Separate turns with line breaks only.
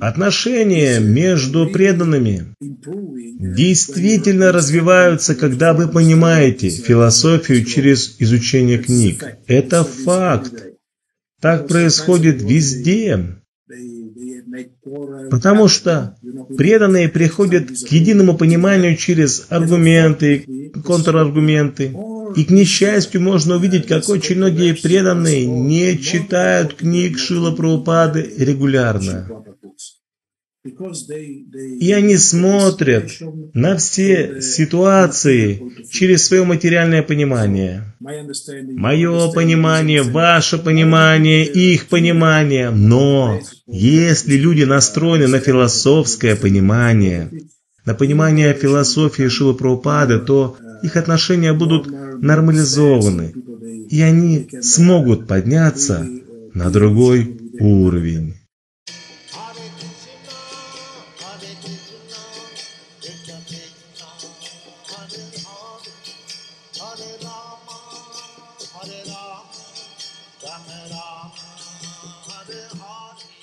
Отношения между преданными действительно развиваются, когда вы понимаете философию через изучение книг. Это факт. Так происходит везде. Потому что преданные приходят к единому пониманию через аргументы, контраргументы. И, к несчастью, можно увидеть, как очень многие преданные не читают книг Шила Прабхупады регулярно. И они смотрят на все ситуации через свое материальное понимание. Мое понимание, ваше понимание, их понимание. Но если люди настроены на философское понимание, на понимание философии Шилы Прабхупады, то их отношения будут нормализованы, и они смогут подняться на другой уровень. Hare Rama, Rama Rama, Hare Hare.